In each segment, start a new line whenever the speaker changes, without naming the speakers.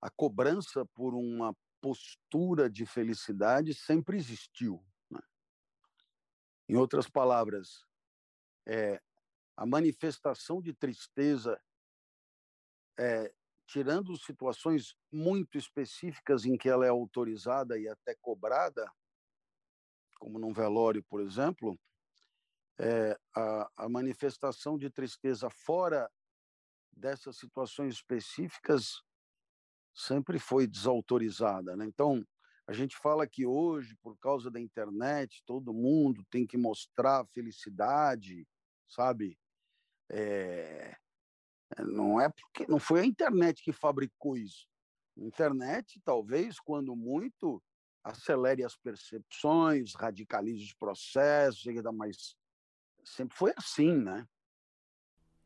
a cobrança por uma postura de felicidade sempre existiu. Né? Em outras palavras, é, a manifestação de tristeza, é, tirando situações muito específicas em que ela é autorizada e até cobrada, como num velório, por exemplo, é, a, a manifestação de tristeza fora dessas situações específicas sempre foi desautorizada. Né? Então, a gente fala que hoje, por causa da internet, todo mundo tem que mostrar felicidade, sabe? É... Não é porque não foi a internet que fabricou isso. A internet, talvez, quando muito, acelere as percepções, radicalize os processos, mas sempre foi assim, né?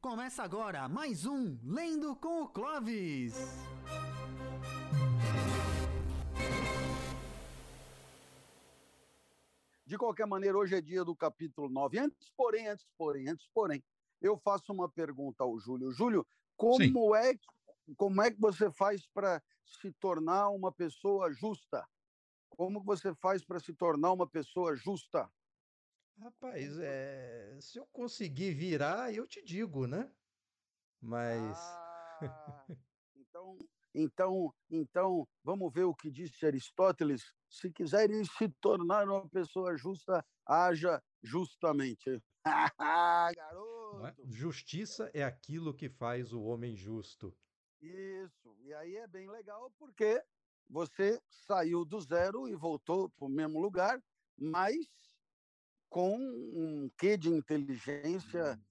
Começa agora mais um Lendo com o Clovis.
De qualquer maneira, hoje é dia do capítulo 9. Antes, porém, antes, porém, antes, porém, eu faço uma pergunta ao Júlio. Júlio, como é, como é que você faz para se tornar uma pessoa justa? Como você faz para se tornar uma pessoa justa?
Rapaz, é, se eu conseguir virar, eu te digo, né? Mas.
Ah, então, então, vamos ver o que disse Aristóteles. Se quiseres se tornar uma pessoa justa, haja justamente.
É? Garoto! Justiça é aquilo que faz o homem justo.
Isso. E aí é bem legal porque você saiu do zero e voltou para o mesmo lugar, mas com um quê de inteligência uhum.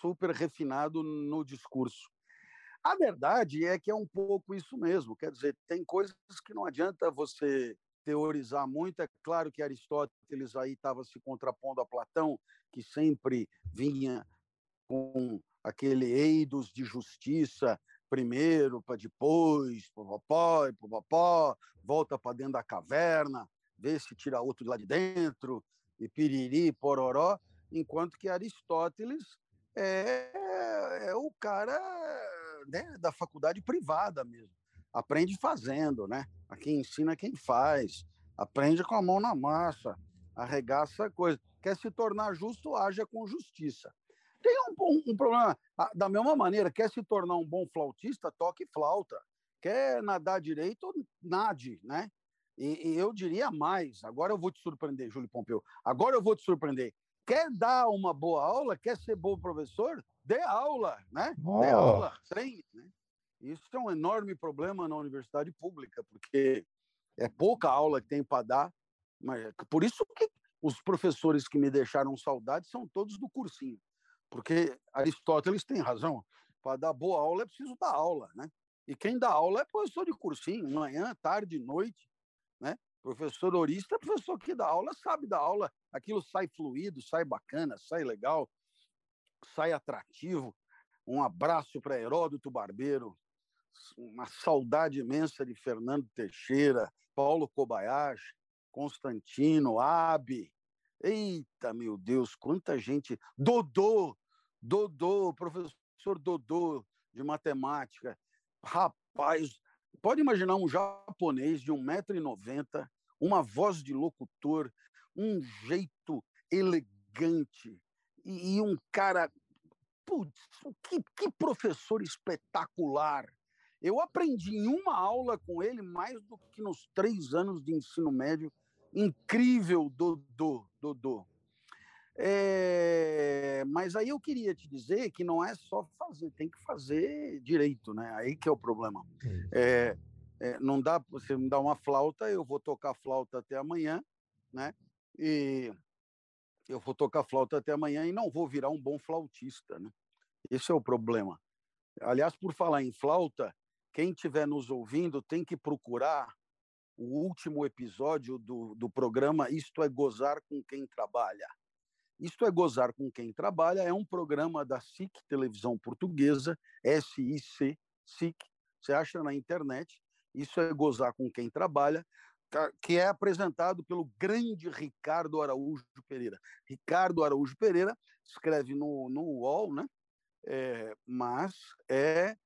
super refinado no discurso. A verdade é que é um pouco isso mesmo, quer dizer, tem coisas que não adianta você teorizar muito. É claro que Aristóteles aí estava se contrapondo a Platão, que sempre vinha com aquele eidos de justiça, primeiro para depois, popopó, popopó, volta para dentro da caverna, vê se tira outro de lá de dentro, e piriri, pororó, enquanto que Aristóteles é, é o cara né, da faculdade privada mesmo. Aprende fazendo, né? Aqui ensina quem faz, aprende com a mão na massa, arregaça coisa. Quer se tornar justo, haja com justiça. Tem um, um, um problema, da mesma maneira, quer se tornar um bom flautista, toque flauta. Quer nadar direito, nade, né? E, e, eu diria mais, agora eu vou te surpreender, Júlio Pompeu, agora eu vou te surpreender. Quer dar uma boa aula, quer ser bom professor? Dê aula, né? Oh. Dê aula, treine, né? Isso é um enorme problema na universidade pública, porque é pouca aula que tem para dar, mas por isso que os professores que me deixaram saudade são todos do cursinho, porque Aristóteles tem razão, para dar boa aula é preciso dar aula, né? E quem dá aula é professor de cursinho, manhã, tarde, noite, né? Professor orista, professor que dá aula, sabe dar aula, aquilo sai fluido, sai bacana, sai legal, sai atrativo. Um abraço para Heródoto Barbeiro, uma saudade imensa de Fernando Teixeira, Paulo Kobayashi, Constantino, Abe. Eita, meu Deus, quanta gente. Dodô, Dodô, professor Dodô de matemática. Rapaz, pode imaginar um japonês de 1,90m, uma voz de locutor, um jeito elegante e, e um cara. Putz, que, que professor espetacular! Eu aprendi em uma aula com ele mais do que nos três anos de ensino médio. Incrível, Dodô, Dodô. É, mas aí eu queria te dizer que não é só fazer, tem que fazer direito, né? Aí que é o problema. É, é, não dá, você me dá uma flauta, eu vou tocar flauta até amanhã, né? E eu vou tocar flauta até amanhã e não vou virar um bom flautista, né? Esse é o problema. Aliás, por falar em flauta, quem estiver nos ouvindo tem que procurar o último episódio do, do programa Isto é Gozar com Quem Trabalha. Isto é Gozar com Quem Trabalha é um programa da SIC Televisão Portuguesa, SIC, SIC, você acha na internet. Isso é Gozar com Quem Trabalha, que é apresentado pelo grande Ricardo Araújo Pereira. Ricardo Araújo Pereira escreve no, no UOL, né? É, mas é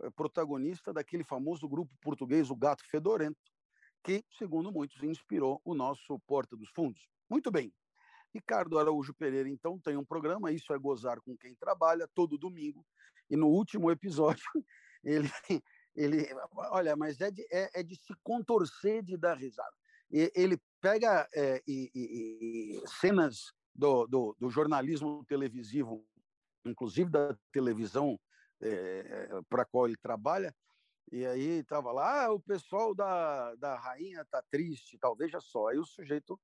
eh, protagonista daquele famoso grupo português, o Gato Fedorento, que, segundo muitos, inspirou o nosso Porta dos Fundos. Muito bem. Ricardo Araújo Pereira, então, tem um programa, Isso é Gozar com Quem Trabalha, todo domingo. E no último episódio, ele, ele olha, mas é de, é, é de se contorcer de dar risada. E, ele pega é, e, e, cenas do, do, do, jornalismo televisivo, inclusive da televisão é, para a qual ele trabalha, e aí estava lá, ah, o pessoal da, da rainha está triste, tal, veja só. Aí o sujeito,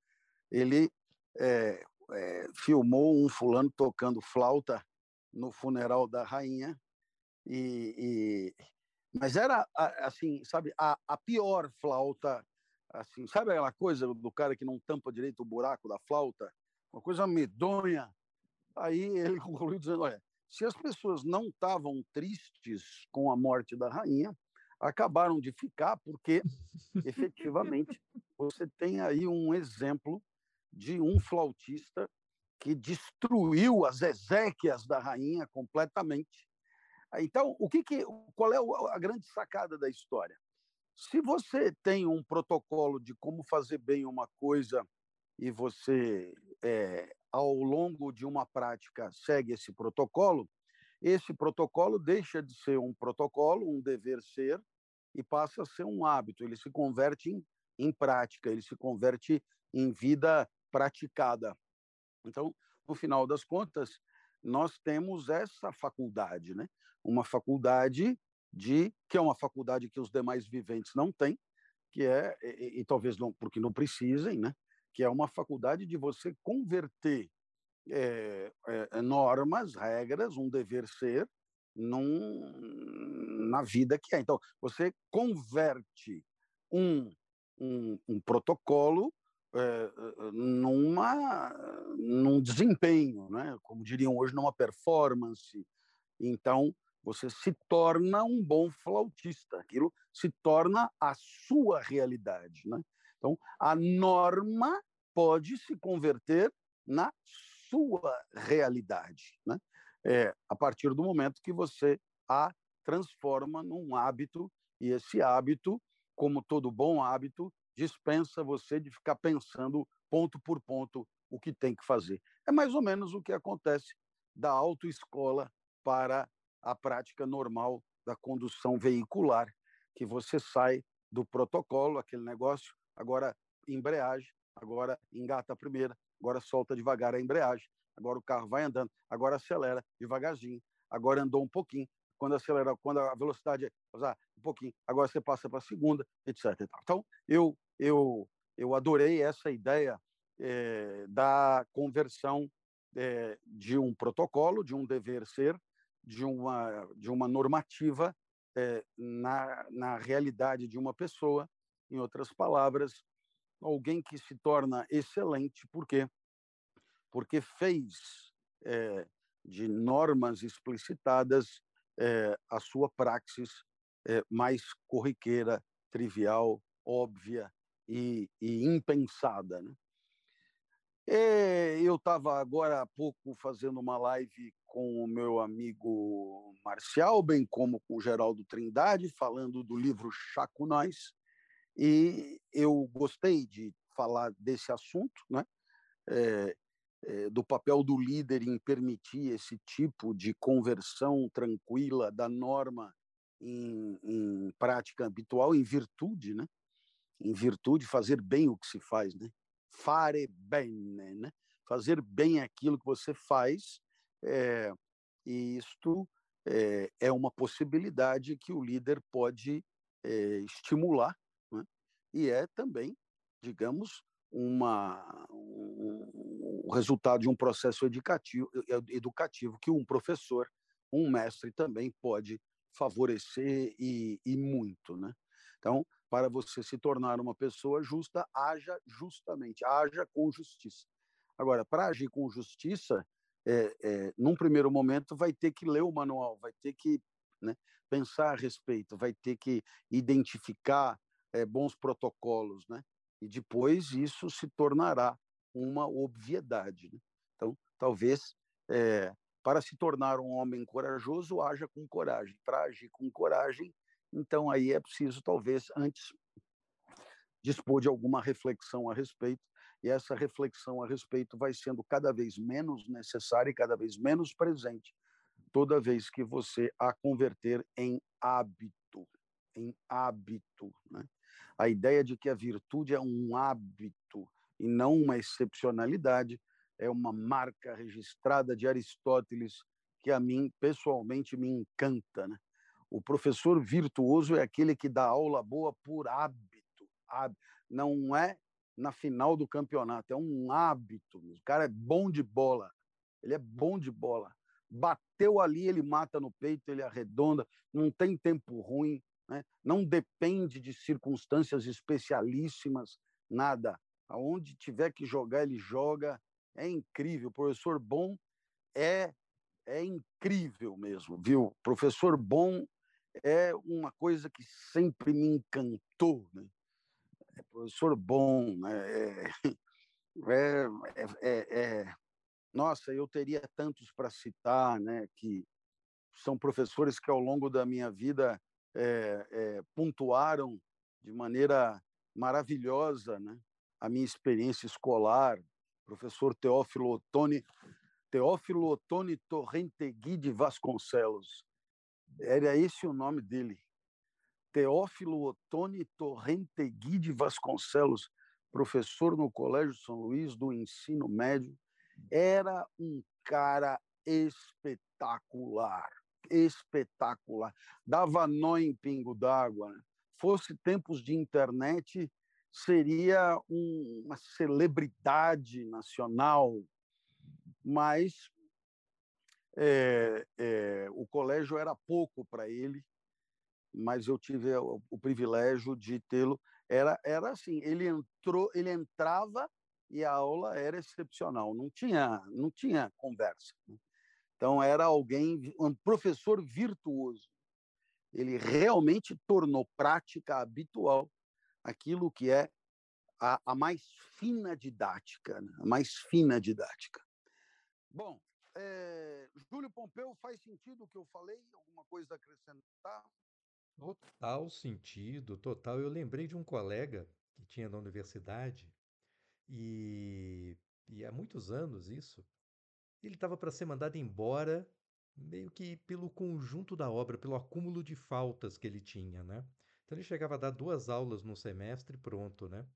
ele é, é, filmou um fulano tocando flauta no funeral da rainha, e mas era, assim, sabe, a, a pior flauta, assim, sabe aquela coisa do cara que não tampa direito o buraco da flauta? Uma coisa medonha. Aí ele concluiu dizendo, olha, se as pessoas não estavam tristes com a morte da rainha, acabaram de ficar, porque efetivamente você tem aí um exemplo de um flautista que destruiu as exéquias da rainha completamente. Então, o que, que qual é a grande sacada da história? Se você tem um protocolo de como fazer bem uma coisa e você, é, ao longo de uma prática, segue esse protocolo, esse protocolo deixa de ser um protocolo, um dever ser, e passa a ser um hábito, ele se converte em, em prática, ele se converte em vida praticada. Então, no final das contas, nós temos essa faculdade, né? Uma faculdade de que é uma faculdade que os demais viventes não têm, que é e, e talvez não porque não precisem, né? Que é uma faculdade de você converter é, é, normas, regras, um dever ser num, na vida que é. Então, você converte um, um, um protocolo é, numa, num desempenho, né? como diriam hoje, numa performance. Então, você se torna um bom flautista, aquilo se torna a sua realidade. Né? Então, a norma pode se converter na sua realidade. Né? é, a partir do momento que você a transforma num hábito, e esse hábito, como todo bom hábito, dispensa você de ficar pensando ponto por ponto o que tem que fazer. É mais ou menos o que acontece da autoescola para a prática normal da condução veicular, que você sai do protocolo, aquele negócio, agora embreagem, agora engata a primeira, agora solta devagar a embreagem, agora o carro vai andando, agora acelera devagarzinho, agora andou um pouquinho, quando acelera, quando a velocidade usar um pouquinho, agora você passa para a segunda, etc. Então, eu, eu, eu adorei essa ideia é, da conversão é, de um protocolo, de um dever ser, de uma, de uma normativa é, na, na realidade de uma pessoa. Em outras palavras, alguém que se torna excelente, por quê? porque fez de normas explicitadas a sua praxis mais corriqueira, trivial, óbvia e, e impensada. Né? Eu estava agora há pouco fazendo uma live com o meu amigo Marcial, bem como com o Geraldo Trindade, falando do livro Chaco Nós, e eu gostei de falar desse assunto, né? É, eh, do papel do líder em permitir esse tipo de conversão tranquila da norma em, em, prática habitual, em virtude, né? Em virtude, fazer bem o que se faz, né? Fare bene, né? Fazer bem aquilo que você faz, é, e isto é, é, uma possibilidade que o líder pode é, estimular, né? e é também, digamos, uma, um, o resultado de um processo educativo, educativo que um professor, um mestre também pode favorecer e, e muito. Né? Então, para você se tornar uma pessoa justa, haja justamente, haja com justiça. Agora, para agir com justiça, é, é, num primeiro momento, vai ter que ler o manual, vai ter que né, pensar a respeito, vai ter que identificar é, bons protocolos, né? e depois isso se tornará uma obviedade. Né? Então, talvez é, para se tornar um homem corajoso, haja com coragem. Para agir com coragem, então aí é preciso, talvez, antes dispor de alguma reflexão a respeito, e essa reflexão a respeito vai sendo cada vez menos necessária e cada vez menos presente toda vez que você a converter em hábito, em hábito, né? A ideia de que a virtude é um hábito e não uma excepcionalidade é uma marca registrada de Aristóteles que a mim pessoalmente me encanta, né? O professor virtuoso é aquele que dá aula boa por hábito, não é na final do campeonato, é um hábito. O cara é bom de bola, ele é bom de bola. Bateu ali, ele mata no peito, ele arredonda, não tem tempo ruim, né? não depende de circunstâncias especialíssimas, nada. Aonde tiver que jogar, ele joga. É incrível. O professor bom é é incrível mesmo, viu? Professor bom é uma coisa que sempre me encantou, né? É professor bom, né? É, é, é, nossa, eu teria tantos para citar, né? Que são professores que ao longo da minha vida é, é, pontuaram de maneira maravilhosa, né? A minha experiência escolar, professor Teófilo Ottoni, Teófilo Ottoni Torrentegui de Vasconcelos. Era esse o nome dele. Teófilo Ottoni Torrentegui de Vasconcelos, professor no Colégio São Luís do ensino médio, era um cara espetacular, espetacular. Dava nó em pingo d'água. Né? Fosse tempos de internet, seria um, uma celebridade nacional, mas é, é, o colégio era pouco para ele, mas eu tive o, o privilégio de tê-lo. Era, era assim, ele entrou, ele entrava e a aula era excepcional, não tinha, não tinha conversa. Né. Então era alguém, um professor virtuoso. Ele realmente tornou prática habitual aquilo que é a, a mais fina didática, né? a mais fina didática. Bom, é, Júlio Pompeu, faz sentido o que eu falei? Alguma coisa a acrescentar?
Total sentido, total. Eu lembrei de um colega que tinha na universidade e, e há muitos anos isso. Ele estava para ser mandado embora, meio que pelo conjunto da obra, pelo acúmulo de faltas que ele tinha, né? Então ele chegava a dar duas aulas no semestre, pronto, né?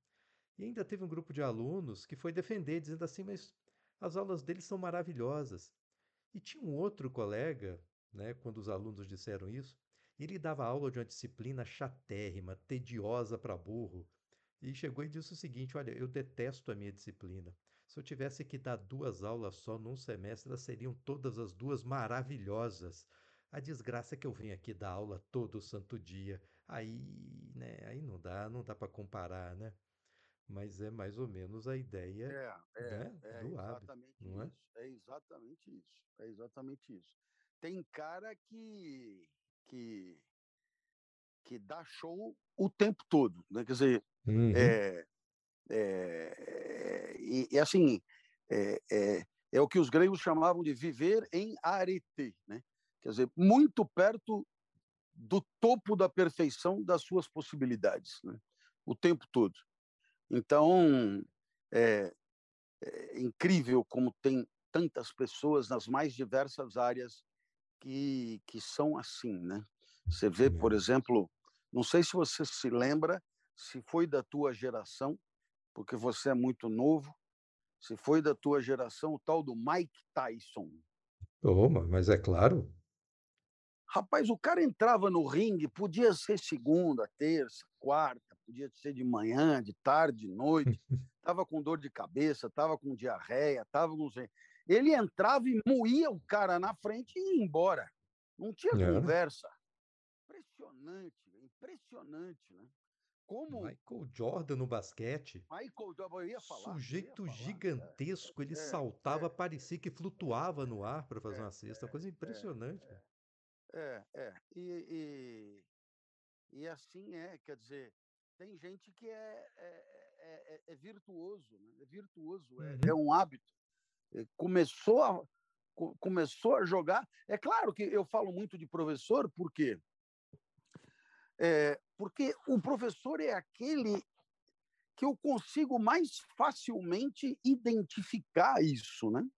E ainda teve um grupo de alunos que foi defender, dizendo assim, mas as aulas dele são maravilhosas. E tinha um outro colega, né, quando os alunos disseram isso, ele dava aula de uma disciplina chatérrima, tediosa para burro. E chegou e disse o seguinte: Olha, eu detesto a minha disciplina. Se eu tivesse que dar duas aulas só num semestre, elas seriam todas as duas maravilhosas. A desgraça é que eu venho aqui dar aula todo santo dia. Aí, né, aí não dá, não dá para comparar, né? Mas é mais ou menos a ideia
é, é,
né,
é
do hábito,
não
é?
Isso, é exatamente isso. É exatamente isso. Tem cara que que que dá show o tempo todo, né? Quer dizer,
Uhum.
é, é, e, e assim é, é, é o que os gregos chamavam de viver em arete, né? Quer dizer, muito perto do topo da perfeição das suas possibilidades, né? o tempo todo. Então, é, é incrível como tem tantas pessoas nas mais diversas áreas que, que são assim, né? Você vê, por exemplo, não sei se você se lembra, se foi da tua geração, porque você é muito novo, se foi da tua geração o tal do Mike Tyson.
Oh, ma- mas é claro.
Rapaz, o cara entrava no ringue, podia ser segunda, terça, quarta, podia ser de manhã, de tarde, de noite, tava com dor de cabeça, tava com diarreia, tava com... Ele entrava e moía o cara na frente e ia embora. Não tinha
É.
conversa. Impressionante, impressionante, né? Como
Michael Jordan no basquete,
Michael, eu ia falar, eu ia
sujeito
falar, é,
gigantesco, ele
é,
saltava,
é,
parecia que flutuava no ar para fazer
é,
uma cesta, coisa impressionante.
É, é. E, e, e assim é, quer dizer, tem gente que é, é, é, é- é virtuoso, né? é virtuoso, é,
Uhum.
é um hábito. Começou a, começou a jogar. É claro que eu falo muito de professor, por quê? É, porque o professor é aquele que eu consigo mais facilmente identificar isso, né?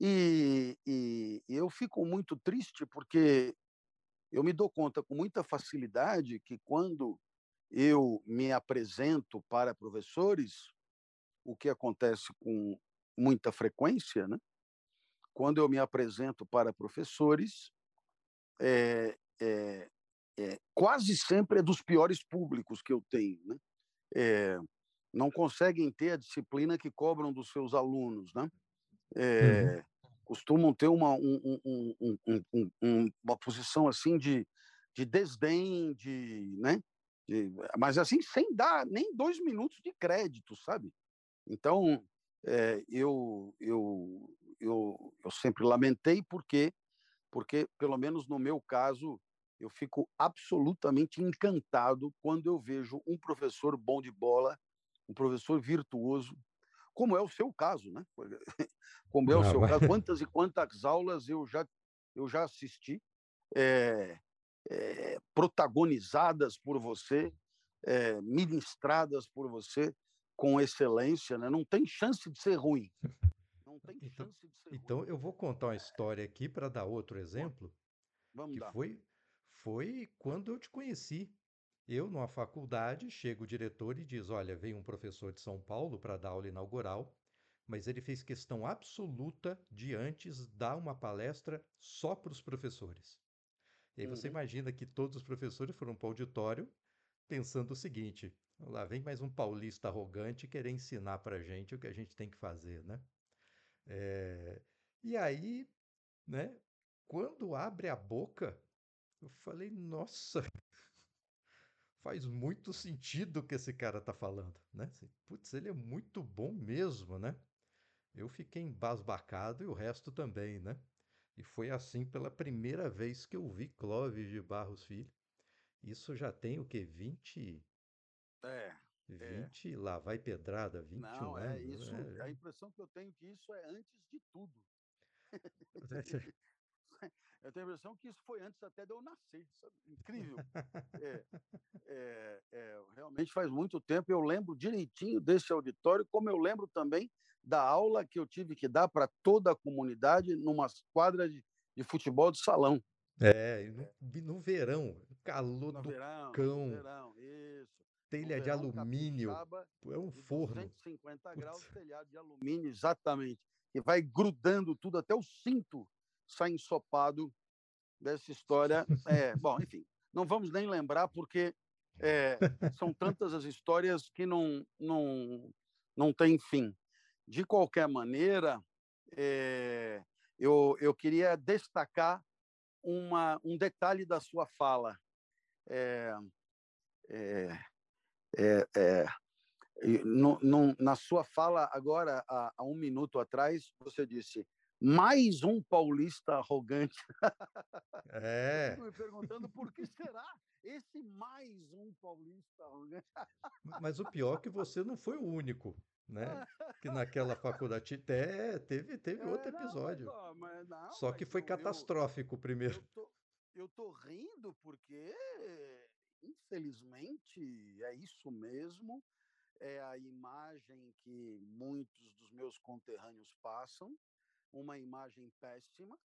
E, e, eu fico muito triste porque eu me dou conta com muita facilidade que quando eu me apresento para professores, o que acontece com muita frequência, né? Quando eu me apresento para professores, é, é, é, quase sempre é dos piores públicos que eu tenho, né? É, não conseguem ter a disciplina que cobram dos seus alunos, né? É, uhum. Costumam ter uma, um, um, um, uma posição assim de, de desdém, de, né? De, mas assim sem dar nem dois minutos de crédito, sabe? Então é, eu, eu eu eu sempre lamentei porque porque pelo menos no meu caso eu fico absolutamente encantado quando eu vejo um professor bom de bola, um professor virtuoso, como é o seu caso, né? Como é o seu caso. Quantas e quantas aulas eu já, eu já assisti, é, é, protagonizadas por você, é, ministradas por você com excelência, né? Não tem chance de ser ruim. Não tem
então,
chance de ser
então
ruim.
eu vou contar uma história aqui para dar outro exemplo.
Vamos
que
dar.
foi foi quando eu te conheci. Eu, numa faculdade, chega o diretor e diz: Olha, veio um professor de São Paulo para dar aula inaugural, mas ele fez questão absoluta de antes dar uma palestra só para os professores. E aí você
Uhum.
imagina que todos os professores foram para o auditório pensando o seguinte: lá vem mais um paulista arrogante querer ensinar para a gente o que a gente tem que fazer, né? É, E aí, né, quando abre a boca, eu falei, nossa, faz muito sentido o que esse cara tá falando, né? Assim, Putz, ele é muito bom mesmo, né? Eu fiquei embasbacado e o resto também, né? E foi assim pela primeira vez que eu vi Clóvis de Barros Filho. Isso já tem o quê? 20,
É, é.
20, lá vai pedrada, 21
Não, é
anos,
isso.
né?
A impressão que eu tenho que isso é antes de tudo. Eu tenho a impressão que isso foi antes até de eu nascer, sabe? Incrível. É, é, é, realmente faz muito tempo. Eu lembro direitinho desse auditório, como eu lembro também da aula que eu tive que dar para toda a comunidade numa quadra de, de futebol de salão.
É, no, no verão, calor
No
do
verão, no
cão,
verão, isso. No
telha de
verão
alumínio,
capixaba,
é um
de
forno.
250 graus, telhado de alumínio, exatamente. E vai grudando tudo, até o cinto sai ensopado dessa história. É, bom, enfim, não vamos nem lembrar, porque é, são tantas as histórias que não, não, não tem fim. De qualquer maneira, é, eu, eu queria destacar uma, um detalhe da sua fala. É, é, é, é, no- no- na sua fala agora, há, há um minuto atrás, você disse mais um paulista arrogante.
É,
fico me perguntando por que será esse mais um paulista arrogante?
mas o pior é que você não foi o único, né? Que naquela faculdade te- teve, teve outro
É, não, mas,
episódio.
ó, mas não,
Só que foi
eu,
catastrófico o primeiro.
eu, tô, eu tô rindo porque, infelizmente, é isso mesmo. É a imagem que muitos dos meus conterrâneos passam, uma imagem péssima,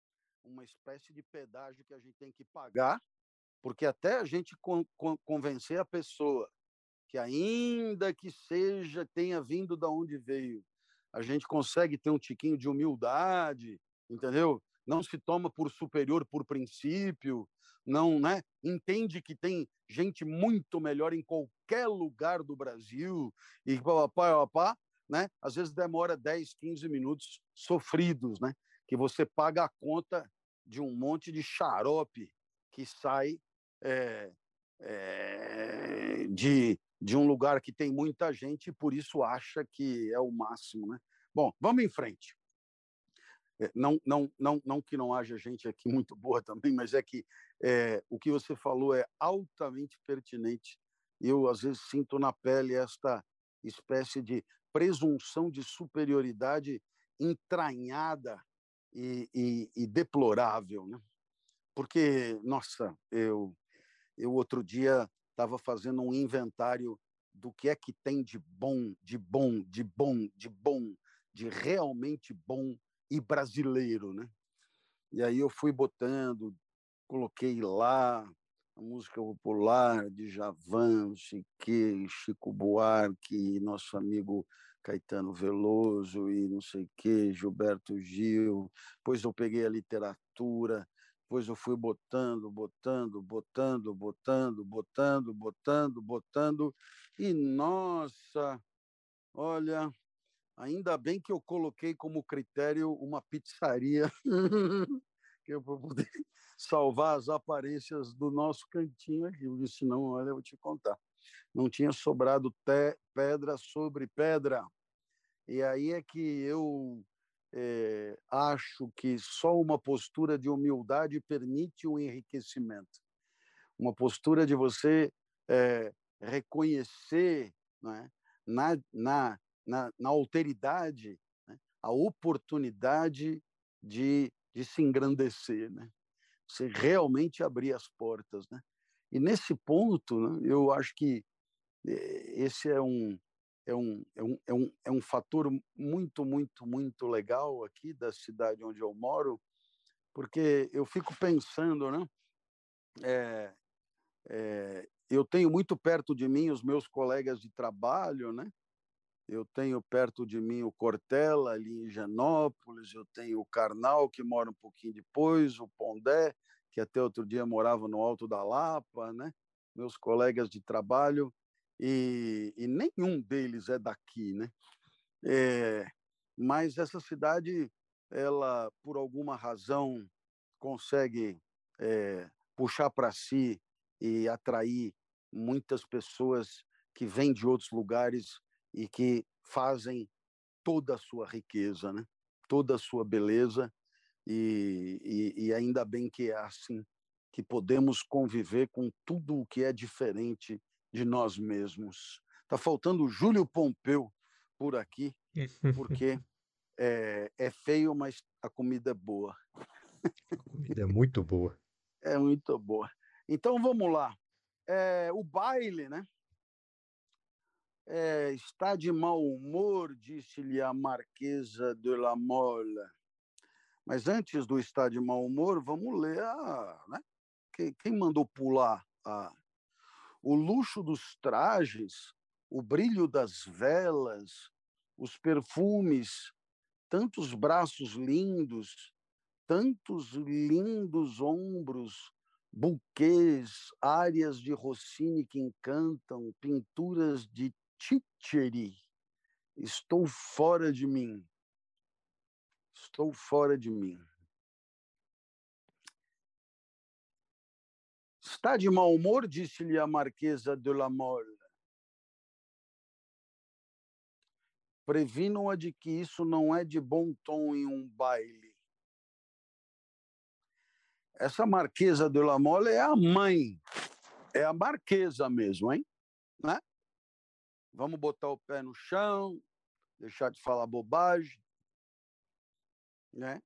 uma espécie de pedágio que a gente tem que pagar, porque até a gente con- con- convencer a pessoa que ainda que seja, tenha vindo da onde veio, a gente consegue ter um tiquinho de humildade, entendeu? Não se toma por superior por princípio, não, né? Entende que tem gente muito melhor em qualquer lugar do Brasil e papá, papá, né? Às vezes demora 10, 15 minutos sofridos, né? Que você paga a conta de um monte de xarope que sai é, é, de, de um lugar que tem muita gente e por isso acha que é o máximo, né? Bom, vamos em frente. É, Não, não, não, não que não haja gente aqui muito boa também, mas é que é, o que você falou é altamente pertinente. Eu, às vezes, sinto na pele esta espécie de presunção de superioridade entranhada e, e, e deplorável, né? Porque, nossa, eu, eu outro dia estava fazendo um inventário do que é que tem de bom, de bom, de bom, de bom, de realmente bom e brasileiro, né? E aí eu fui botando, coloquei lá a música popular de Javan, Chique, Chico Buarque, nosso amigo Caetano Veloso e não sei que, Gilberto Gil. Depois eu peguei a literatura, depois eu fui botando, botando, botando, botando, botando, botando, botando. E nossa, olha, ainda bem que eu coloquei como critério uma pizzaria que eu vou poder salvar as aparências do nosso cantinho aqui, porque senão, olha, eu vou te contar. Não tinha sobrado pedra sobre pedra. E aí é que eu é, acho que só uma postura de humildade permite o enriquecimento. Uma postura de você é, reconhecer né, na, na, na, na alteridade né, a oportunidade de, de se engrandecer, né? você realmente abrir as portas. Né? E nesse ponto, né, eu acho que eh, esse é um, é um, é um, é um, é um fator muito, muito, muito legal aqui da cidade onde eu moro, porque eu fico pensando, né? É, é, eu tenho muito perto de mim os meus colegas de trabalho, né? Eu tenho perto de mim o Cortella, ali em Genópolis, eu tenho o Karnal, que mora um pouquinho depois, o Pondé, que até outro dia morava no Alto da Lapa, né? Meus colegas de trabalho, e, e nenhum deles é daqui, né? É, mas essa cidade, ela, por alguma razão, consegue é, puxar para si e atrair muitas pessoas que vêm de outros lugares e que fazem toda a sua riqueza, né? toda a sua beleza, e, e, e ainda bem que é assim, que podemos conviver com tudo o que é diferente de nós mesmos. Está faltando o Júlio Pompeu por aqui, porque é, é, feio, mas a comida é boa.
A comida é muito boa.
É muito boa. Então vamos lá. É, o baile, né? É, está de mau humor, disse-lhe a Marquesa de la Mole. Mas antes do estar de mau humor, vamos ler a. Né? Quem mandou pular a o luxo dos trajes, o brilho das velas, os perfumes, tantos braços lindos, tantos lindos ombros, buquês, áreas de Rossini que encantam, pinturas de Titieri. Estou fora de mim. Estou fora de mim. Está de mau humor? disse-lhe a Marquesa de la Mole. Previnam-a de que isso não é de bom tom em um baile. Essa Marquesa de la Mole é a mãe, é a Marquesa mesmo, hein? Né? Vamos botar o pé no chão, deixar de falar bobagem, né?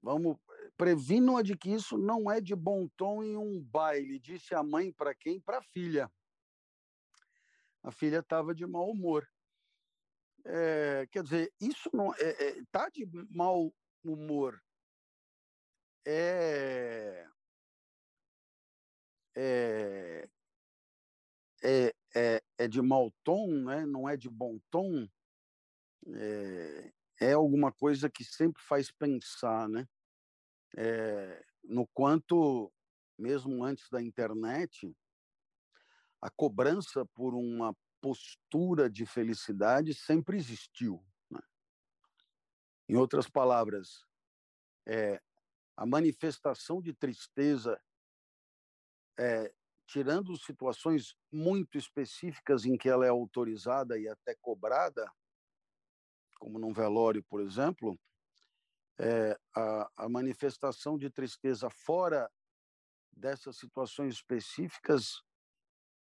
Vamos previnam-a de que isso não é de bom tom em um baile, disse a mãe para quem? Para a filha. A filha estava de mau humor. É, quer dizer, isso não é, é, tá de mau humor. É, é, é, é, é de mau tom, né? não é de bom tom. É, é alguma coisa que sempre faz pensar, né? é, no quanto, mesmo antes da internet, a cobrança por uma postura de felicidade sempre existiu. Né? Em outras palavras, é, a manifestação de tristeza, é, tirando situações muito específicas em que ela é autorizada e até cobrada, como num velório, por exemplo, é, a, a manifestação de tristeza fora dessas situações específicas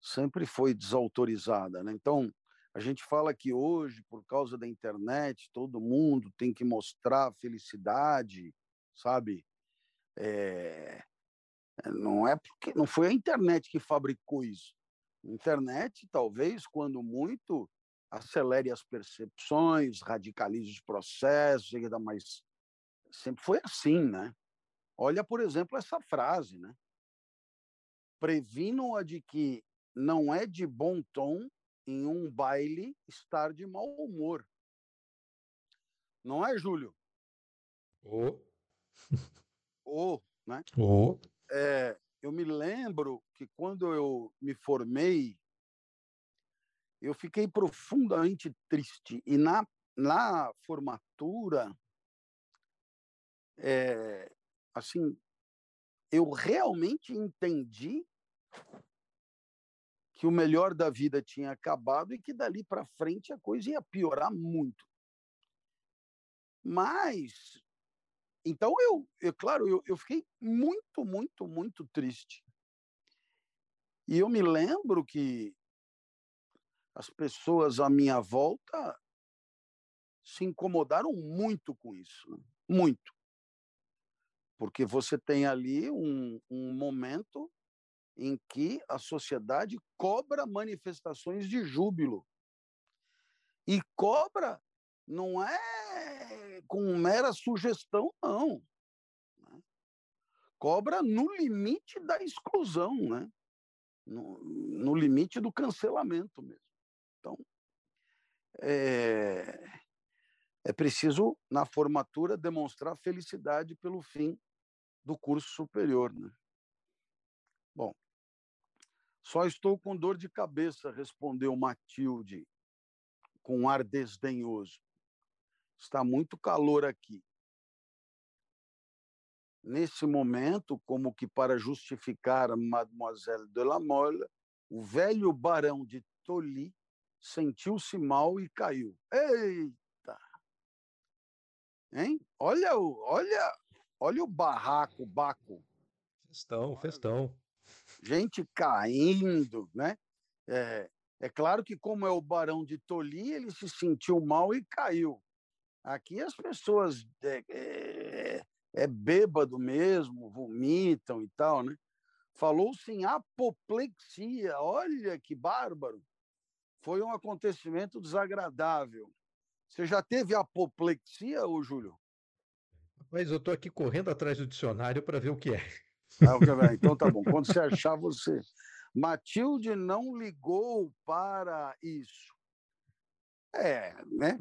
sempre foi desautorizada. Né? Então, A gente fala que hoje, por causa da internet, todo mundo tem que mostrar felicidade, sabe? É... Não é porque não foi a internet que fabricou isso. A internet, talvez, quando muito, acelere as percepções, radicalize os processos, mas sempre foi assim, né? Olha, por exemplo, essa frase, né? Previno-a de que não é de bom tom em um baile estar de mau humor. Não é, Júlio?
Oh.
oh, né?
Oh.
É, eu me lembro que quando eu me formei, eu fiquei profundamente triste. E na, na formatura, é, assim, eu realmente entendi que o melhor da vida tinha acabado e que dali para frente a coisa ia piorar muito. Mas, então eu, eu claro, eu, eu fiquei muito, muito, muito triste. E eu me lembro que as pessoas à minha volta se incomodaram muito com isso, né? muito. Porque você tem ali um, um momento em que a sociedade cobra manifestações de júbilo. E cobra não é com mera sugestão, não. Né? Cobra no limite da exclusão, né? no, no limite do cancelamento mesmo. Então, é, é preciso, na formatura, demonstrar felicidade pelo fim do curso superior. Né? Bom, só estou com dor de cabeça, respondeu Matilde, com um ar desdenhoso. Está muito calor aqui. Nesse momento, como que para justificar Mademoiselle de la Mole, o velho barão de Tolly sentiu-se mal e caiu. Eita! Hein? Olha o, olha, olha o barraco, o baco.
Festão, festão
gente caindo, né? É, é claro que, como é o Barão de Toli, ele se sentiu mal e caiu. Aqui as pessoas é, é, é bêbado mesmo, vomitam e tal, né? Falou-se em apoplexia, olha que bárbaro. Foi um acontecimento desagradável. Você já teve apoplexia, ô Júlio?
Mas eu estou aqui correndo atrás do dicionário para ver o que é.
Ah, então tá bom. Quando você achar, você. Matilde não ligou para isso. É, né?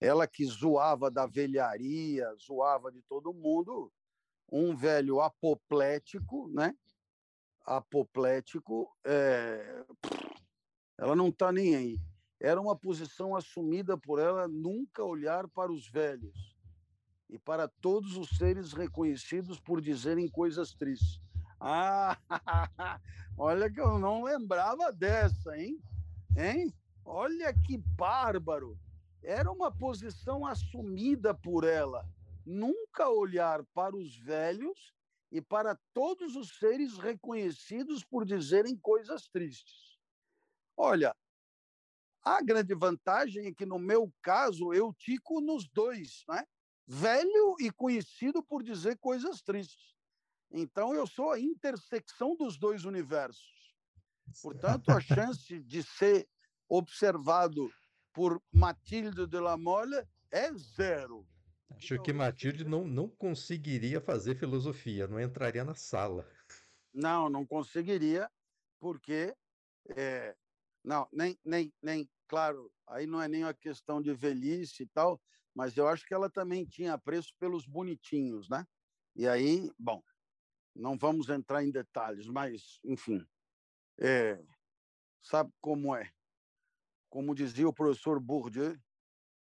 Ela que zoava da velharia, zoava de todo mundo, um velho apoplético, né? Apoplético, é... ela não está nem aí. Era uma posição assumida por ela nunca olhar para os velhos e para todos os seres reconhecidos por dizerem coisas tristes. Ah, olha que eu não lembrava dessa, hein? Hein? Olha que bárbaro! Era uma posição assumida por ela. Nunca olhar para os velhos e para todos os seres reconhecidos por dizerem coisas tristes. Olha, a grande vantagem é que, no meu caso, eu tico nos dois, né? velho e conhecido por dizer coisas tristes. Então, eu sou a intersecção dos dois universos. Portanto, a chance de ser observado por Matilde de la Mole é zero.
Acho que Matilde não, não conseguiria fazer filosofia, não entraria na sala.
Não, não conseguiria, porque é, não, nem, nem, nem, claro, aí não é nem uma questão de velhice e tal, mas eu acho que ela também tinha apreço pelos bonitinhos, né? E aí, bom, não vamos entrar em detalhes, mas, enfim, é, sabe como é? Como dizia o professor Bourdieu,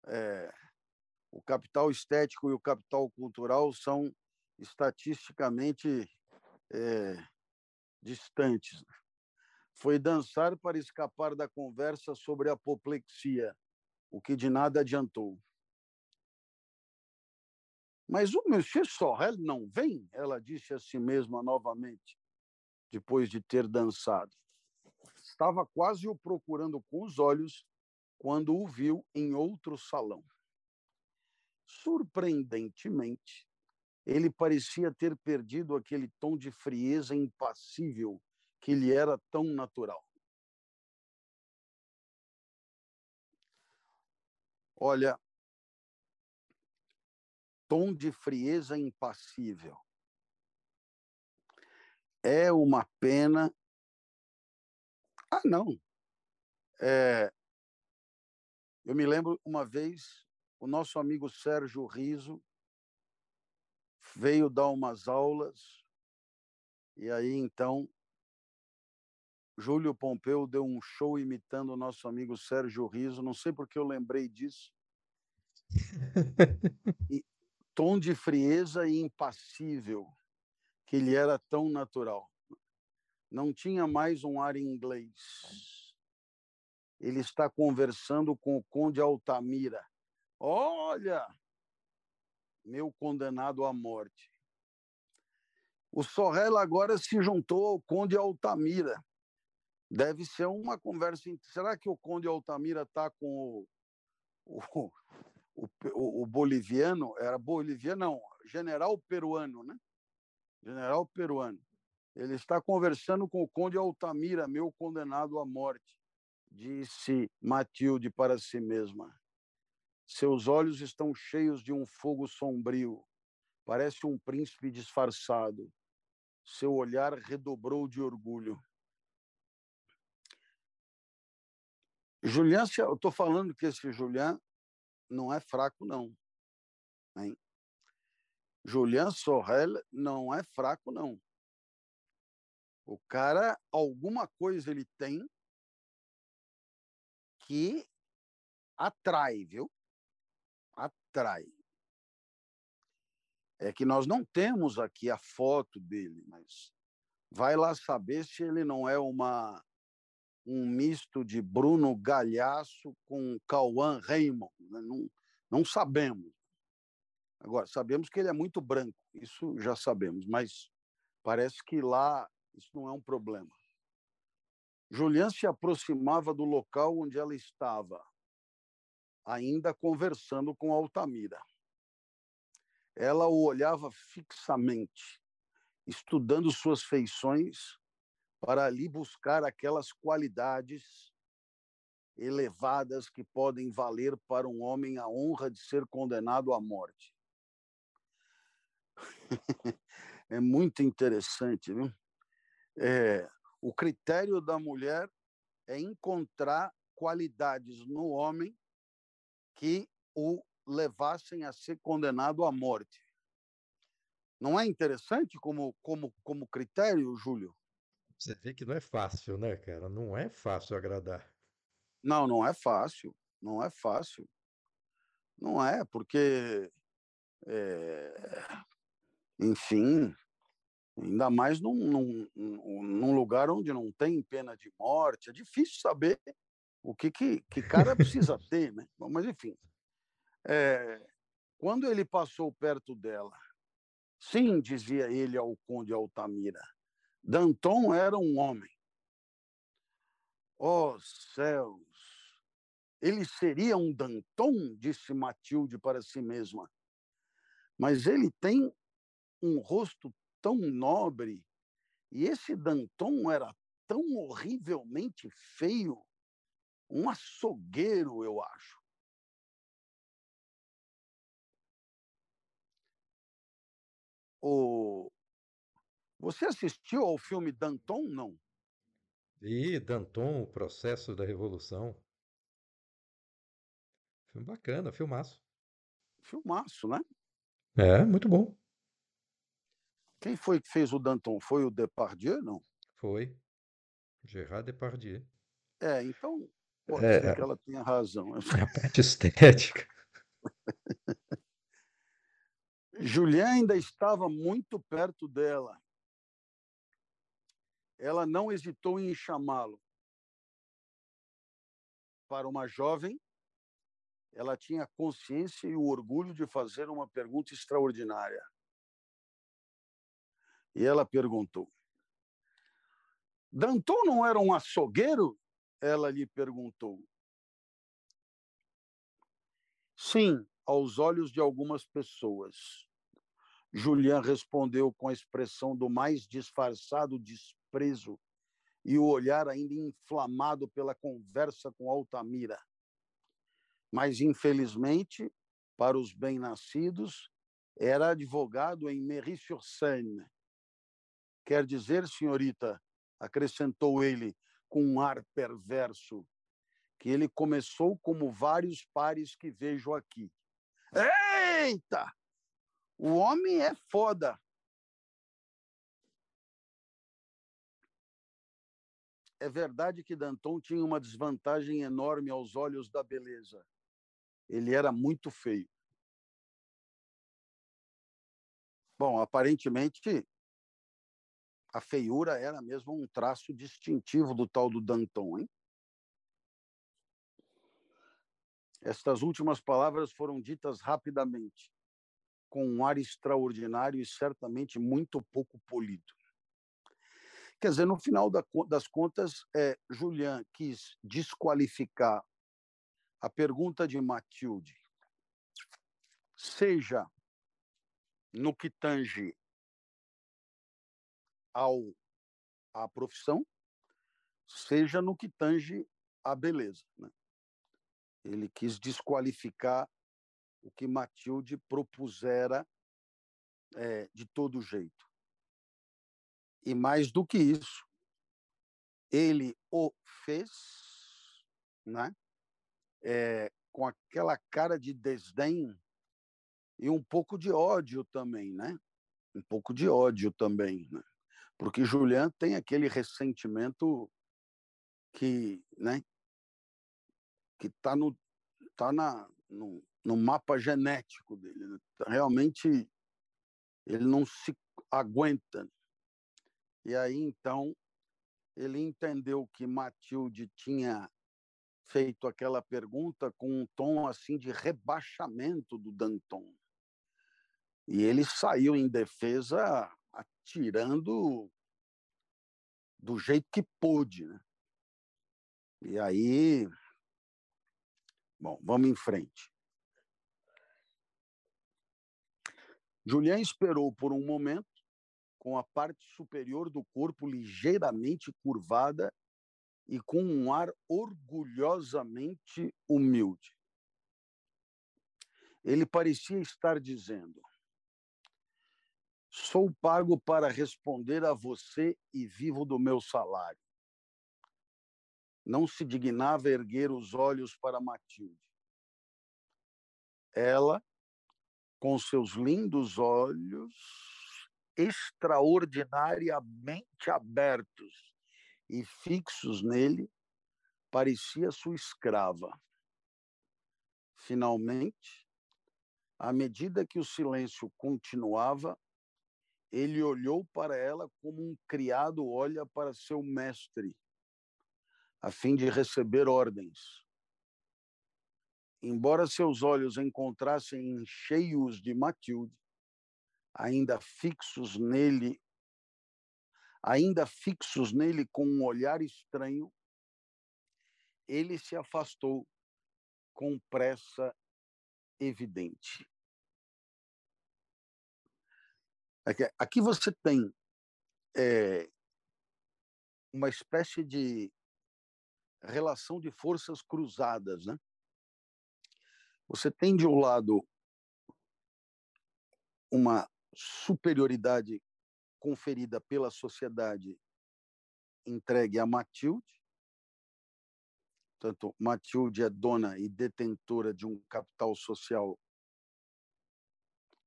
é, o capital estético e o capital cultural são estatisticamente é, distantes. Foi dançar para escapar da conversa sobre apoplexia, o que de nada adiantou. Mas o Monsieur Sorel não vem, ela disse a si mesma novamente, depois de ter dançado. Estava quase o procurando com os olhos quando o viu em outro salão. Surpreendentemente, ele parecia ter perdido aquele tom de frieza impassível que lhe era tão natural. Olha, tom de frieza impassível. É uma pena. Ah, não. É... Eu me lembro uma vez, o nosso amigo Sérgio Riso veio dar umas aulas, e aí então Júlio Pompeu deu um show imitando o nosso amigo Sérgio Riso, não sei porque eu lembrei disso. E, tom de frieza e impassível, que ele era tão natural. Não tinha mais um ar inglês. Ele está conversando com o Conde Altamira. Olha, meu condenado à morte. O Sorrel agora se juntou ao Conde Altamira. Deve ser uma conversa. Será que o Conde Altamira está com o, o, o, o, boliviano? Era boliviano, não, general peruano, né? General peruano. Ele está conversando com o Conde Altamira, meu condenado à morte, disse Matilde para si mesma. Seus olhos estão cheios de um fogo sombrio. Parece um príncipe disfarçado. Seu olhar redobrou de orgulho. Julian, eu estou falando que esse Julian não é fraco, não. Hein? Julian Sorrel não é fraco, não. O cara, alguma coisa ele tem que atrai, viu? Atrai. É que nós não temos aqui a foto dele, mas vai lá saber se ele não é uma um misto de Bruno Galhaço com Cauã Raymond. Né? Não, não sabemos. Agora, sabemos que ele é muito branco, isso já sabemos, mas parece que lá isso não é um problema. Julian se aproximava do local onde ela estava, ainda conversando com Altamira. Ela o olhava fixamente, estudando suas feições para ali buscar aquelas qualidades elevadas que podem valer para um homem a honra de ser condenado à morte. é muito interessante, viu? É, o critério da mulher é encontrar qualidades no homem que o levassem a ser condenado à morte. Não é interessante como, como, como critério, Júlio?
Você vê que não é fácil, né, cara? Não é fácil agradar.
Não, não é fácil. Não é fácil. Não é, porque. É, enfim, ainda mais num, num, num, lugar onde não tem pena de morte, é difícil saber o que, que, que cara precisa ter, né? Mas, enfim. É, quando ele passou perto dela, sim, dizia ele ao conde Altamira, Danton era um homem. Oh, céus! Ele seria um Danton, disse Matilde para si mesma. Mas ele tem um rosto tão nobre e esse Danton era tão horrivelmente feio, um açougueiro, eu acho. O, você assistiu ao filme Danton, não?
E Danton, o processo da revolução. Filme bacana, filmaço.
Filmaço, né?
É, muito bom.
Quem foi que fez o Danton? Foi o Depardieu, não?
Foi. Gerard Depardieu.
É, então pode é, ser que ela tenha razão.
É a parte estética.
Julián ainda estava muito perto dela ela não hesitou em chamá-lo. Para uma jovem, ela tinha a consciência e o orgulho de fazer uma pergunta extraordinária. E ela perguntou: Danton não era um açougueiro? Ela lhe perguntou. Sim, aos olhos de algumas pessoas. Julian respondeu com a expressão do mais disfarçado desprezo e o olhar ainda inflamado pela conversa com Altamira. Mas, infelizmente, para os bem-nascidos, era advogado em Méry-sur-Seine. Quer dizer, senhorita, acrescentou ele com um ar perverso, que ele começou como vários pares que vejo aqui. Eita! O homem é foda. É verdade que Danton tinha uma desvantagem enorme aos olhos da beleza. Ele era muito feio. Bom, aparentemente a feiura era mesmo um traço distintivo do tal do Danton, hein? Estas últimas palavras foram ditas rapidamente, com um ar extraordinário e certamente muito pouco polido. Quer dizer, no final das contas, é, Julian quis desqualificar a pergunta de Matilde, seja no que tange ao à profissão, seja no que tange à beleza. Né? Ele quis desqualificar o que Matilde propusera é, de todo jeito. E mais do que isso, ele o fez né, é, com aquela cara de desdém e um pouco de ódio também, né? Um pouco de ódio também, né? Porque Julian tem aquele ressentimento que, né, que está no, tá na, no, no mapa genético dele. Né? Realmente ele não se aguenta. E aí, então, ele entendeu que Matilde tinha feito aquela pergunta com um tom assim de rebaixamento do Danton. E ele saiu em defesa atirando do jeito que pôde, né? E aí Bom, vamos em frente. Julian esperou por um momento, com a parte superior do corpo ligeiramente curvada e com um ar orgulhosamente humilde. Ele parecia estar dizendo: Sou pago para responder a você e vivo do meu salário não se dignava erguer os olhos para Matilde. Ela, com seus lindos olhos extraordinariamente abertos e fixos nele, parecia sua escrava. Finalmente, à medida que o silêncio continuava, ele olhou para ela como um criado olha para seu mestre a fim de receber ordens. Embora seus olhos encontrassem cheios de Matilde, ainda fixos nele, ainda fixos nele com um olhar estranho, ele se afastou com pressa evidente. Aqui você tem é, uma espécie de relação de forças cruzadas, né? Você tem de um lado uma superioridade conferida pela sociedade entregue a Matilde. Tanto Matilde é dona e detentora de um capital social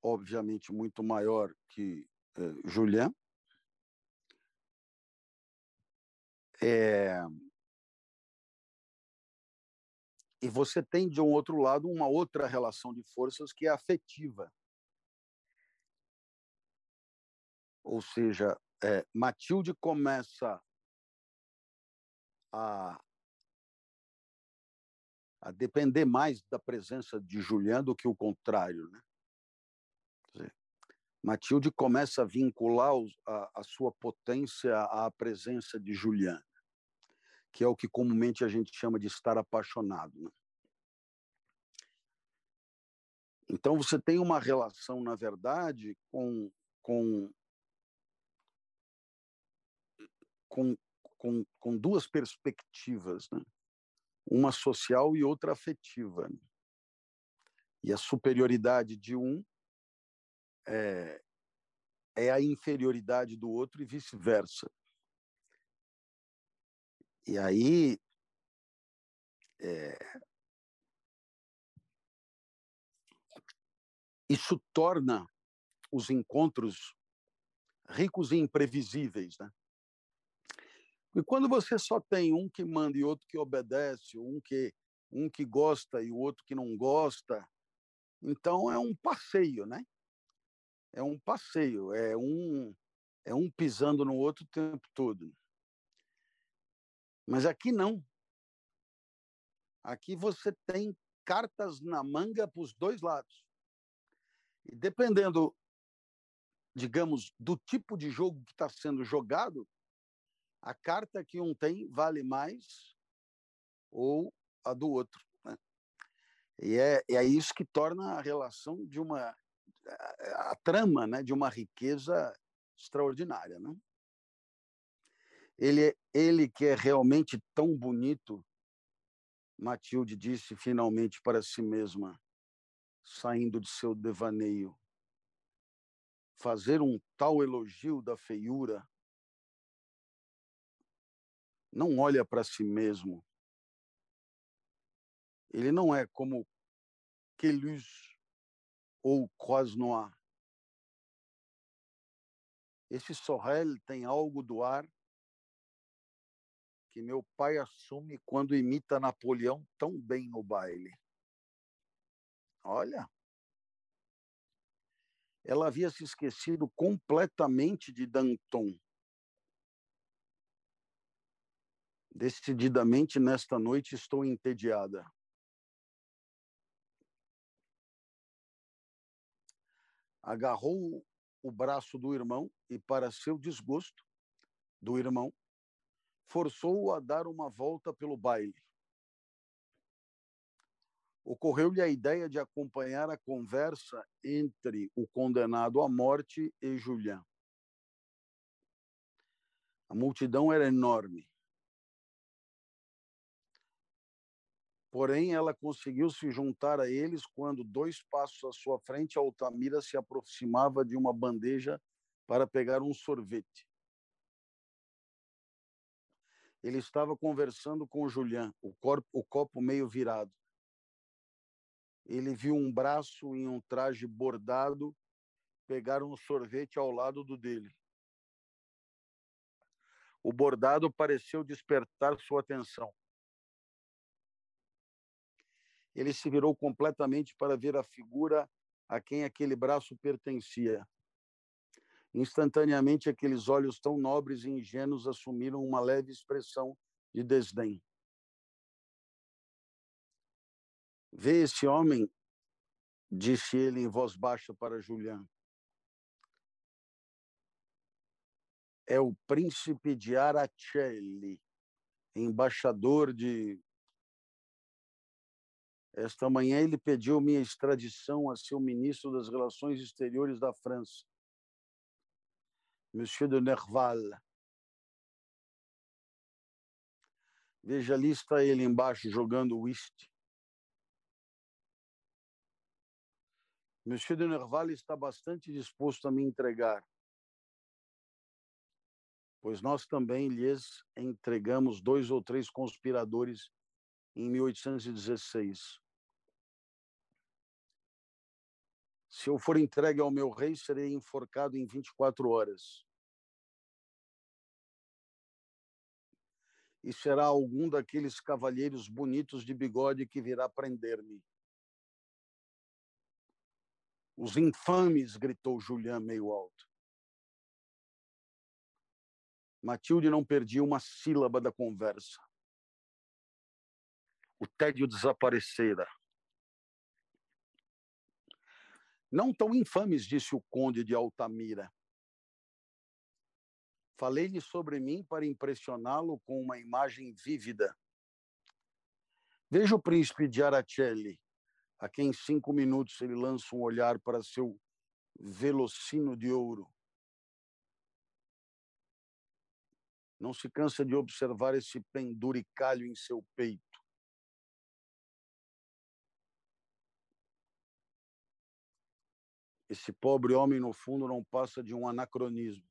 obviamente muito maior que eh, Julian. É, e você tem, de um outro lado, uma outra relação de forças que é afetiva. Ou seja, é, Matilde começa a, a depender mais da presença de Julián do que o contrário. Né? Matilde começa a vincular a, a sua potência à presença de Juliana, que é o que comumente a gente chama de estar apaixonado. Né? Então você tem uma relação, na verdade, com, com, com, com, com duas perspectivas, né? uma social e outra afetiva. Né? E a superioridade de um é, é a inferioridade do outro e vice-versa. E aí é, isso torna os encontros ricos e imprevisíveis, né? E quando você só tem um que manda e outro que obedece, um que um que gosta e o outro que não gosta, então é um passeio, né? É um passeio, é um é um pisando no outro o tempo todo. Mas aqui não. Aqui você tem cartas na manga para os dois lados. E dependendo, digamos, do tipo de jogo que está sendo jogado, a carta que um tem vale mais ou a do outro. Né? E é, é isso que torna a relação de uma a, trama, né, de uma riqueza extraordinária, né? Ele ele que é realmente tão bonito, Matilde disse finalmente para si mesma, saindo de seu devaneio. Fazer um tal elogio da feiura não olha para si mesmo. Ele não é como Queluz ou Croisnois. Esse Sorel tem algo do ar que meu pai assume quando imita Napoleão tão bem no baile. Olha, ela havia se esquecido completamente de Danton. Decididamente, nesta noite, estou entediada. Agarrou o braço do irmão e, para seu desgosto, do irmão, forçou-o a dar uma volta pelo baile. Ocorreu-lhe a ideia de acompanhar a conversa entre o condenado à morte e Julian. A multidão era enorme. Porém, ela conseguiu se juntar a eles quando, dois passos à sua frente, Altamira se aproximava de uma bandeja para pegar um sorvete. Ele estava conversando com Julian, o, corpo, o copo meio virado. Ele viu um braço em um traje bordado pegar um sorvete ao lado do dele. O bordado pareceu despertar sua atenção. Ele se virou completamente para ver a figura a quem aquele braço pertencia. Instantaneamente, aqueles olhos tão nobres e ingênuos assumiram uma leve expressão de desdém. Vê esse homem, disse ele em voz baixa para Julián. É o príncipe de Aracelli, embaixador de esta manhã ele pediu minha extradição a seu ministro das Relações Exteriores da França, Monsieur de Nerval. Veja, ali está ele embaixo jogando whist. Monsieur de Nerval está bastante disposto a me entregar, pois nós também lhes entregamos dois ou três conspiradores em 1816. Se eu for entregue ao meu rei, serei enforcado em 24 horas. E será algum daqueles cavalheiros bonitos de bigode que virá prender-me. Os infames, gritou Julián meio alto. Matilde não perdia uma sílaba da conversa. O tédio desaparecera. Não tão infames, disse o conde de Altamira. Falei-lhe sobre mim para impressioná-lo com uma imagem vívida. Veja o príncipe de Aracelli, a quem em cinco minutos ele lança um olhar para seu velocino de ouro. Não se cansa de observar esse penduricalho em seu peito. Esse pobre homem, no fundo, não passa de um anacronismo.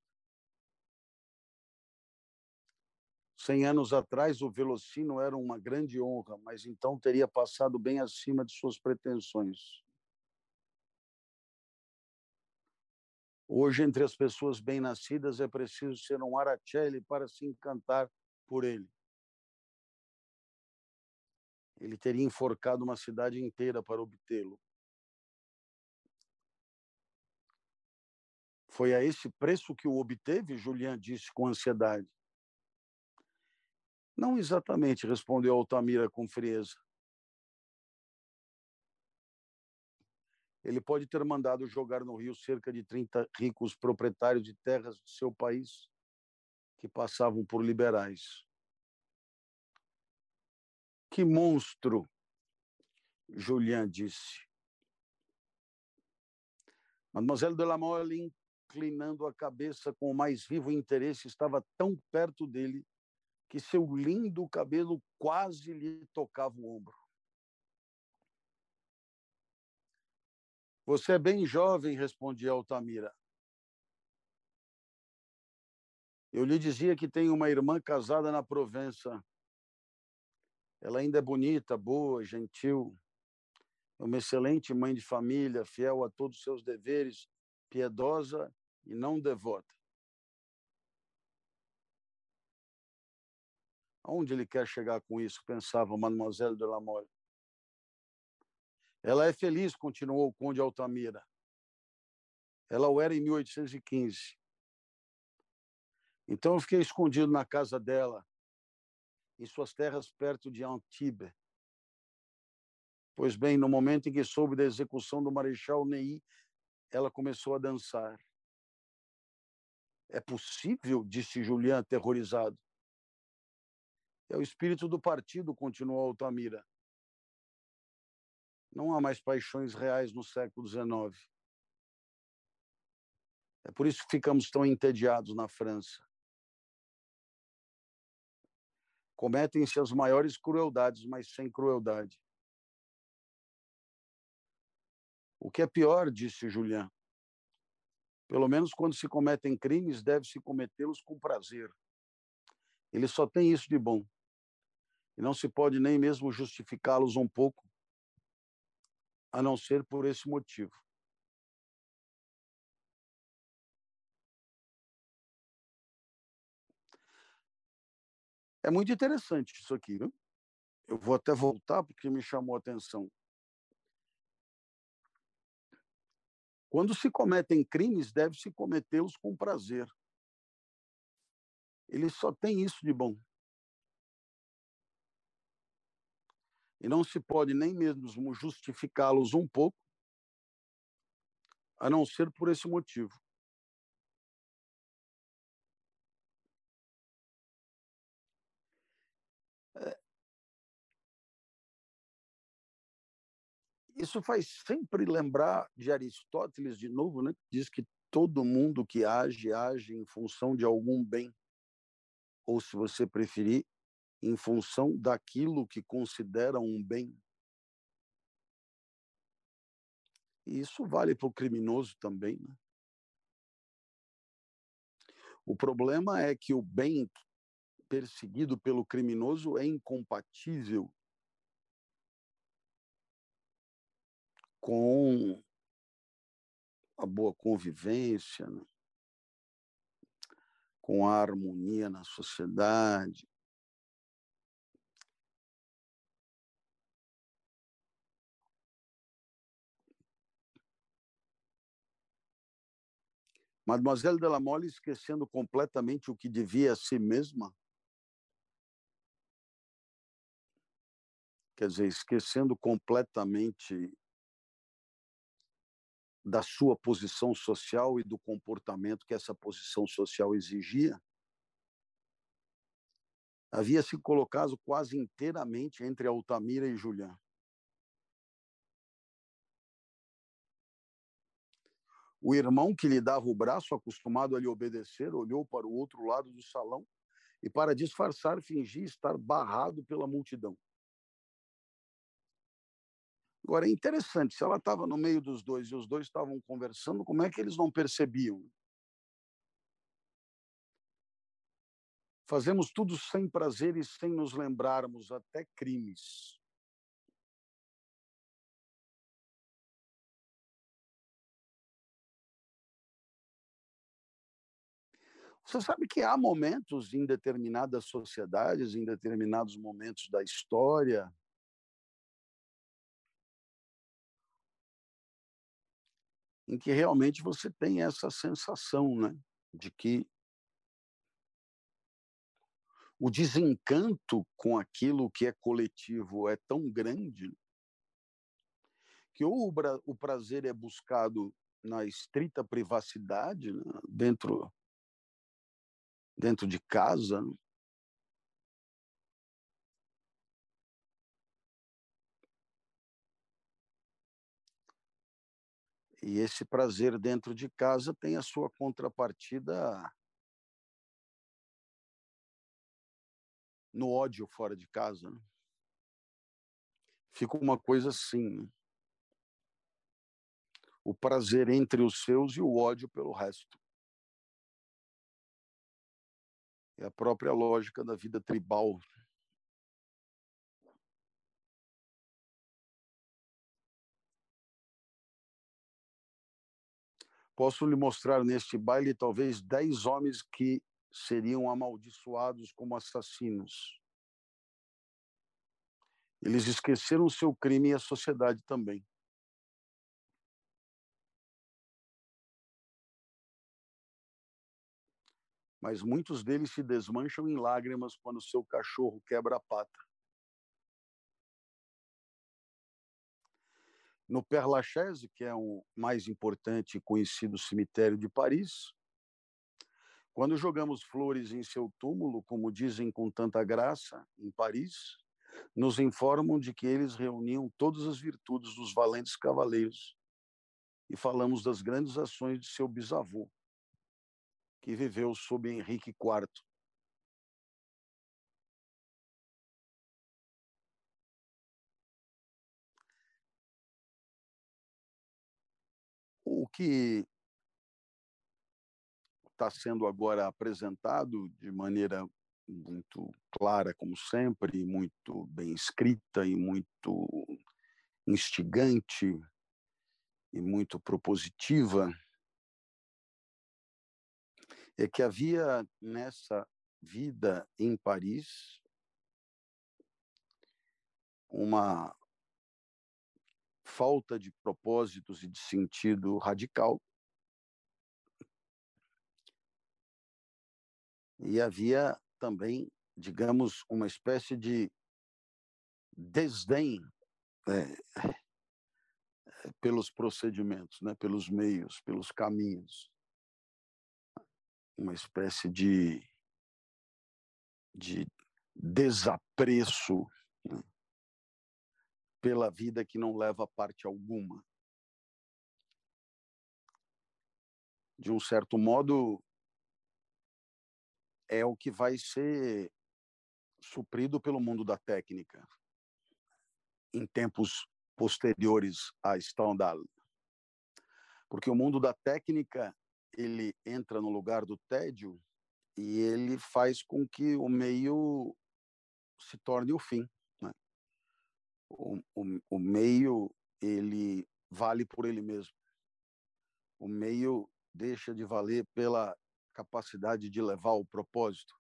Cem anos atrás, o Velocino era uma grande honra, mas então teria passado bem acima de suas pretensões. Hoje, entre as pessoas bem-nascidas, é preciso ser um Aracelli para se encantar por ele. Ele teria enforcado uma cidade inteira para obtê-lo. Foi a esse preço que o obteve? Julian disse com ansiedade. Não exatamente, respondeu Altamira com frieza. Ele pode ter mandado jogar no rio cerca de 30 ricos proprietários de terras de seu país que passavam por liberais. Que monstro! Julian disse. Mademoiselle de la Mole inclinando a cabeça com o mais vivo interesse, estava tão perto dele que seu lindo cabelo quase lhe tocava o ombro. Você é bem jovem, respondia Altamira. Eu lhe dizia que tenho uma irmã casada na Provença. Ela ainda é bonita, boa, gentil. É uma excelente mãe de família, fiel a todos os seus deveres, piedosa e não devota. Aonde ele quer chegar com isso? Pensava Mademoiselle de la Mole. Ela é feliz, continuou o conde Altamira. Ela o era em 1815. Então eu fiquei escondido na casa dela, em suas terras perto de Antibes. Pois bem, no momento em que soube da execução do Marechal Ney, ela começou a dançar. É possível? disse Julian, aterrorizado. É o espírito do partido, continuou Altamira. Não há mais paixões reais no século XIX. É por isso que ficamos tão entediados na França. Cometem-se as maiores crueldades, mas sem crueldade. O que é pior, disse Julian, pelo menos quando se cometem crimes, deve-se cometê-los com prazer. Ele só tem isso de bom. E não se pode nem mesmo justificá-los um pouco, a não ser por esse motivo. É muito interessante isso aqui? Eu vou até voltar porque me chamou a atenção. Quando se cometem crimes, deve-se cometê-los com prazer. Ele só tem isso de bom. E não se pode nem mesmo justificá-los um pouco, a não ser por esse motivo. Isso faz sempre lembrar de Aristóteles de novo, né? Diz que todo mundo que age age em função de algum bem, ou se você preferir, em função daquilo que considera um bem. E isso vale para o criminoso também. Né? O problema é que o bem perseguido pelo criminoso é incompatível com a boa convivência, né? com a harmonia na sociedade. Mademoiselle de la Mole esquecendo completamente o que devia a si mesma. Quer dizer, esquecendo completamente da sua posição social e do comportamento que essa posição social exigia, havia se colocado quase inteiramente entre Altamira e Julián. O irmão que lhe dava o braço, acostumado a lhe obedecer, olhou para o outro lado do salão e, para disfarçar, fingia estar barrado pela multidão. Agora, é interessante, se ela estava no meio dos dois e os dois estavam conversando, como é que eles não percebiam? Fazemos tudo sem prazer e sem nos lembrarmos, até crimes. Você sabe que há momentos em determinadas sociedades, em determinados momentos da história, em que realmente você tem essa sensação, né, de que o desencanto com aquilo que é coletivo é tão grande que ou o prazer é buscado na estrita privacidade, né, dentro dentro de casa, E esse prazer dentro de casa tem a sua contrapartida no ódio fora de casa. Né? Fica uma coisa assim. Né? O prazer entre os seus e o ódio pelo resto. É a própria lógica da vida tribal. Posso lhe mostrar neste baile talvez dez homens que seriam amaldiçoados como assassinos. Eles esqueceram seu crime e a sociedade também. Mas muitos deles se desmancham em lágrimas quando seu cachorro quebra a pata. No Père Lachaise, que é o mais importante e conhecido cemitério de Paris. Quando jogamos flores em seu túmulo, como dizem com tanta graça, em Paris, nos informam de que eles reuniam todas as virtudes dos valentes cavaleiros e falamos das grandes ações de seu bisavô, que viveu sob Henrique IV, O que está sendo agora apresentado de maneira muito clara, como sempre, muito bem escrita e muito instigante e muito propositiva, é que havia nessa vida em Paris uma falta de propósitos e de sentido radical. E havia também, digamos, uma espécie de desdém é, pelos procedimentos, né, pelos meios, pelos caminhos. Uma espécie de, de desapreço né, pela vida que não leva a parte alguma. De um certo modo, é o que vai ser suprido pelo mundo da técnica em tempos posteriores a Stendhal. Porque o mundo da técnica, ele entra no lugar do tédio e ele faz com que o meio se torne o fim o, o, o meio ele vale por ele mesmo. O meio deixa de valer pela capacidade de levar o propósito.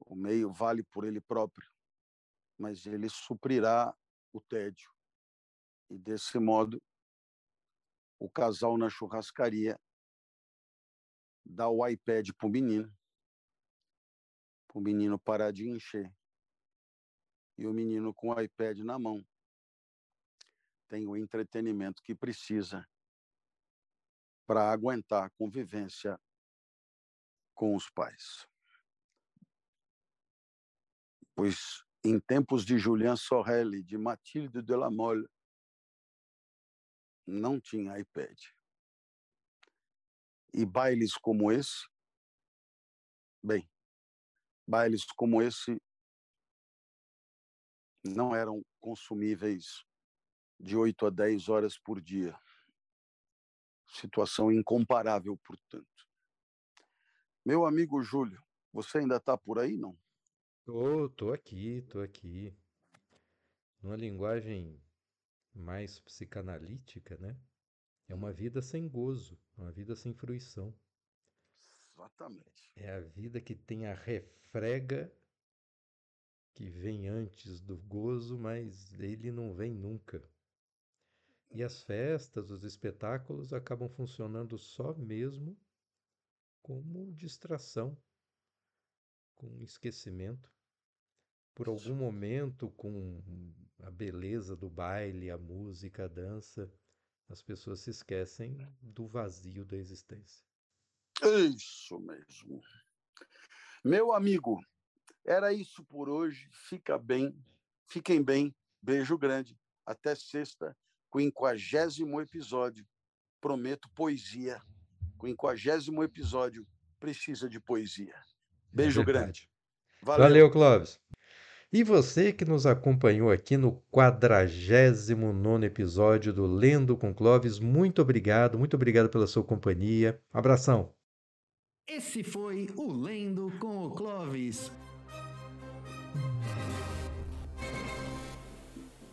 O meio vale por ele próprio, mas ele suprirá o tédio. E desse modo, o casal na churrascaria dá o iPad para o menino, para o menino parar de encher e o menino com o iPad na mão tem o entretenimento que precisa para aguentar a convivência com os pais. Pois em tempos de Julien Sorel de Mathilde Delamolle, não tinha iPad. E bailes como esse, bem, bailes como esse não eram consumíveis de 8 a 10 horas por dia. Situação incomparável, portanto. Meu amigo Júlio, você ainda está por aí, não?
Tô, tô aqui, tô aqui. Numa linguagem mais psicanalítica, né? É uma vida sem gozo, uma vida sem fruição.
Exatamente.
É a vida que tem a refrega que vem antes do gozo, mas ele não vem nunca. E as festas, os espetáculos acabam funcionando só mesmo como distração, com esquecimento. Por algum momento, com a beleza do baile, a música, a dança, as pessoas se esquecem do vazio da existência.
Isso mesmo. Meu amigo, era isso por hoje. Fica bem, fiquem bem. Beijo grande. Até sexta, quinquagésimo episódio. Prometo poesia. Quinquagésimo episódio precisa de poesia. Beijo é grande.
Valeu, Valeu Clóvis. E você que nos acompanhou aqui no 49 episódio do Lendo com Clóvis, muito obrigado, muito obrigado pela sua companhia. Abração.
Esse foi o Lendo com o Clóvis.